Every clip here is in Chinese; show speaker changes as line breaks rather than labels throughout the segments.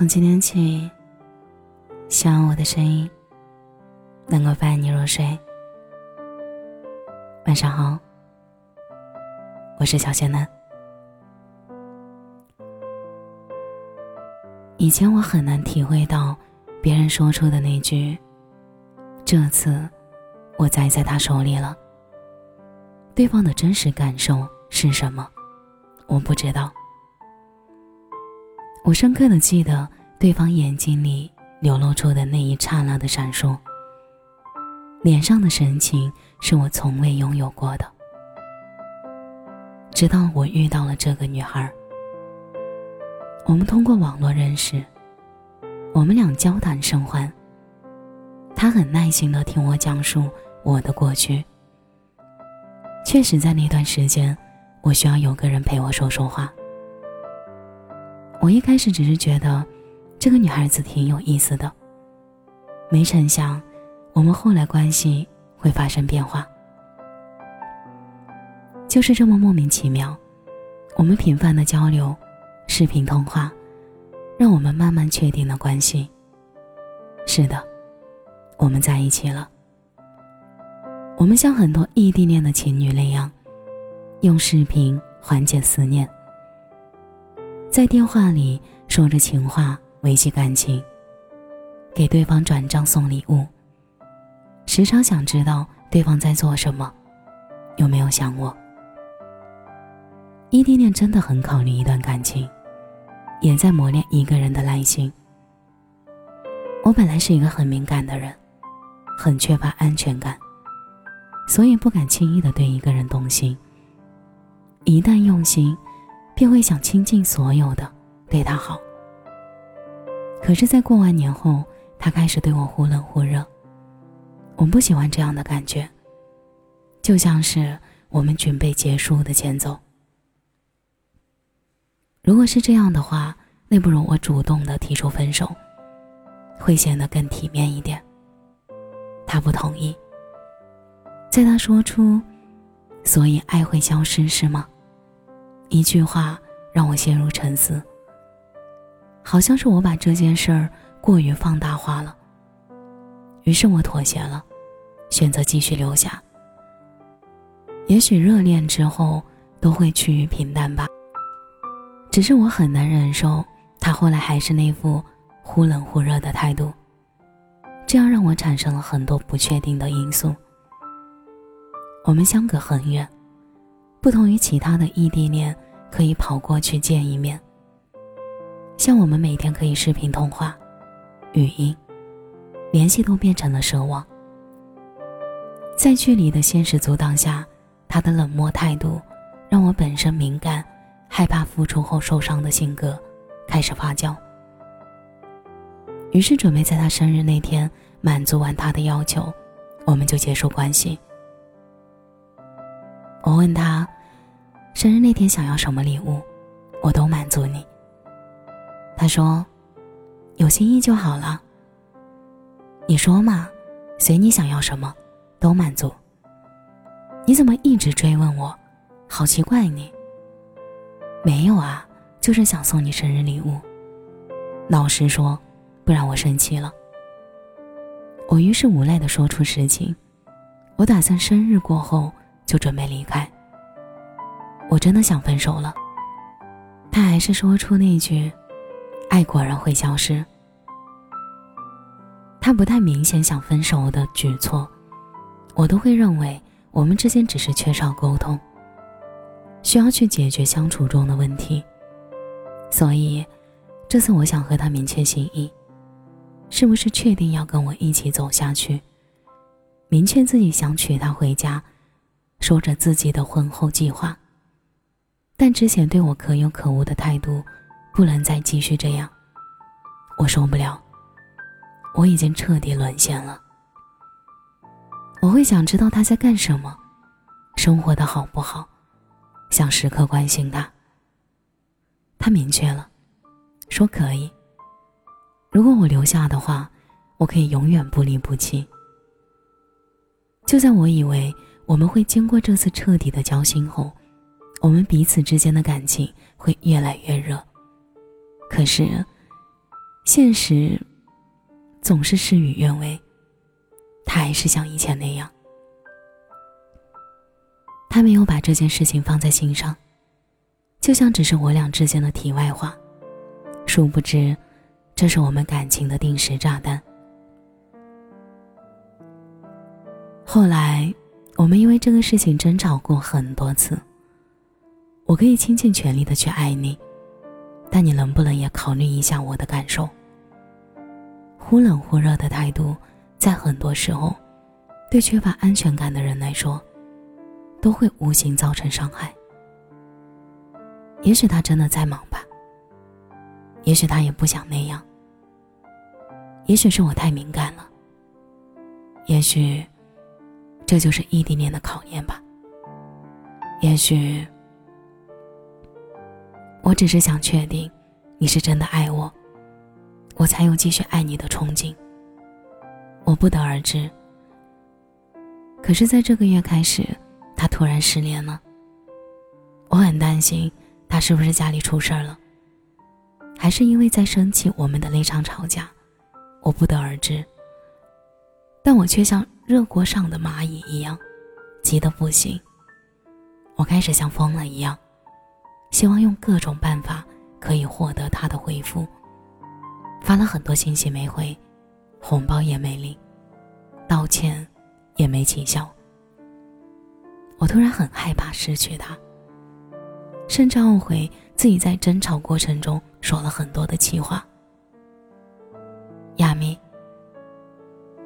从今天起，希望我的声音能够伴你入睡。晚上好，我是小仙男。以前我很难体会到别人说出的那句“这次我栽在他手里了”，对方的真实感受是什么，我不知道。我深刻的记得对方眼睛里流露出的那一刹那的闪烁，脸上的神情是我从未拥有过的。直到我遇到了这个女孩，我们通过网络认识，我们俩交谈甚欢。她很耐心的听我讲述我的过去。确实，在那段时间，我需要有个人陪我说说话。我一开始只是觉得，这个女孩子挺有意思的。没成想，我们后来关系会发生变化。就是这么莫名其妙，我们频繁的交流，视频通话，让我们慢慢确定了关系。是的，我们在一起了。我们像很多异地恋的情侣那样，用视频缓解思念。在电话里说着情话，维系感情。给对方转账送礼物。时常想知道对方在做什么，有没有想我。异地恋真的很考虑一段感情，也在磨练一个人的耐心。我本来是一个很敏感的人，很缺乏安全感，所以不敢轻易的对一个人动心。一旦用心。便会想倾尽所有的对他好。可是，在过完年后，他开始对我忽冷忽热。我不喜欢这样的感觉，就像是我们准备结束的前奏。如果是这样的话，那不如我主动的提出分手，会显得更体面一点。他不同意。在他说出“所以爱会消失”是吗？一句话让我陷入沉思。好像是我把这件事儿过于放大化了。于是我妥协了，选择继续留下。也许热恋之后都会趋于平淡吧。只是我很难忍受他后来还是那副忽冷忽热的态度，这样让我产生了很多不确定的因素。我们相隔很远。不同于其他的异地恋，可以跑过去见一面。像我们每天可以视频通话、语音联系，都变成了奢望。在距离的现实阻挡下，他的冷漠态度，让我本身敏感、害怕付出后受伤的性格开始发酵。于是准备在他生日那天满足完他的要求，我们就结束关系。我问他，生日那天想要什么礼物，我都满足你。他说，有心意就好了。你说嘛，随你想要什么，都满足。你怎么一直追问我？好奇怪你。没有啊，就是想送你生日礼物。老实说，不然我生气了。我于是无奈的说出实情，我打算生日过后。就准备离开。我真的想分手了。他还是说出那句：“爱果然会消失。”他不太明显想分手的举措，我都会认为我们之间只是缺少沟通，需要去解决相处中的问题。所以，这次我想和他明确心意，是不是确定要跟我一起走下去？明确自己想娶她回家。说着自己的婚后计划，但之前对我可有可无的态度，不能再继续这样。我受不了，我已经彻底沦陷了。我会想知道他在干什么，生活的好不好，想时刻关心他。他明确了，说可以。如果我留下的话，我可以永远不离不弃。就在我以为。我们会经过这次彻底的交心后，我们彼此之间的感情会越来越热。可是，
现实总是事与愿违，他还是像以前那样。他没有把这件事情放在心上，就像只是我俩之间的题外话。殊不知，这是我们感情的定时炸弹。后来，我们因为这个事情争吵过很多次。我可以倾尽全力的去爱你，但你能不能也考虑一下我的感受？忽冷忽热的态度，在很多时候，对缺乏安全感的人来说，都会无形造成伤害。也许他真的在忙吧，也许他也不想那样，也许是我太敏感了，也许这就是异地恋的考验吧，也许。我只是想确定，你是真的爱我，我才有继续爱你的憧憬。我不得而知。可是，在这个月开始，他突然失联了。我很担心他是不是家里出事儿了，还是因为在生气我们的那场吵架，我不得而知。但我却像热锅上的蚂蚁一样，急得不行。我开始像疯了一样。希望用各种办法可以获得他的回复。发了很多信息没回，红包也没领，道歉也没起效。我突然很害怕失去他，甚至懊悔自己在争吵过程中说了很多的气话。亚米，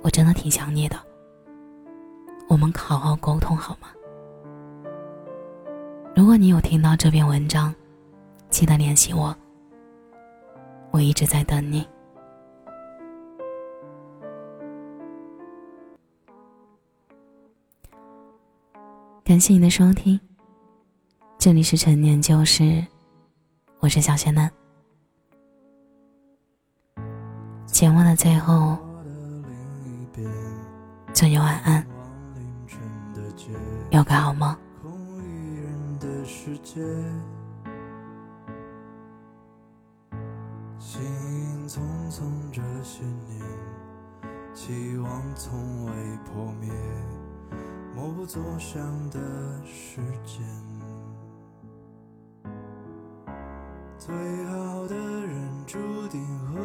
我真的挺想你的，我们好好沟通好吗？如果你有听到这篇文章，记得联系我。我一直在等你。感谢你的收听，这里是陈年旧事，我是小仙嫩。节目的最后，祝你晚安，有个好梦。世界，心匆匆这些年，期望从未破灭，默不作响的时间，最好的人注定会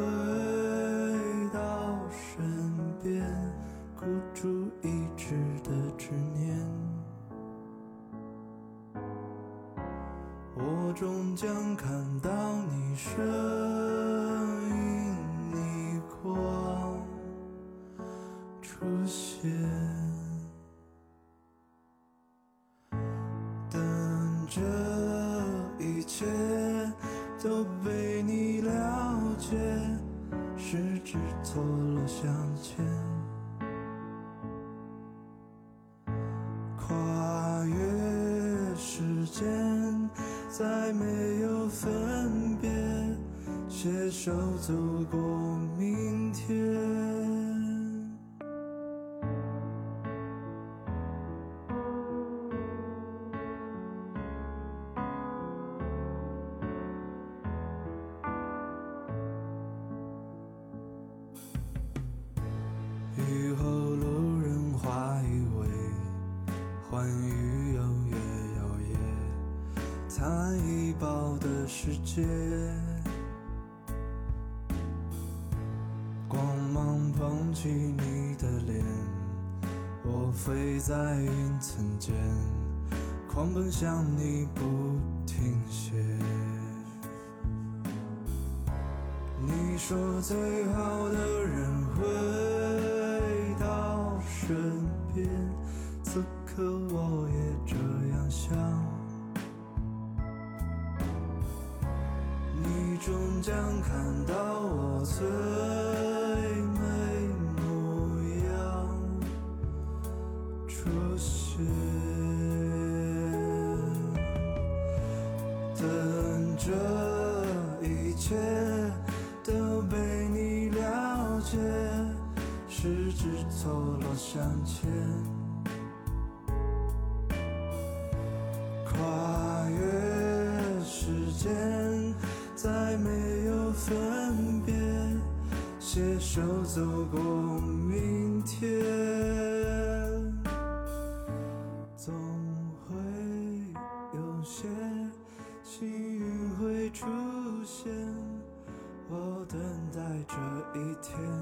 出现，等这一切都被你了解，十指错落相牵，跨越时间。再没有分别，携手走过明天。雨后路人化一为欢愉，有月摇曳，灿烂一抱的世界光芒捧起你的脸。我飞在云层间，狂奔向你不停歇。你说最好的人会。可我也这样想。你终将看到我最美模样出现，等这一切都被你了解，十指错落相牵，携手走过明天，总会有些幸运会出现，我等待这一天。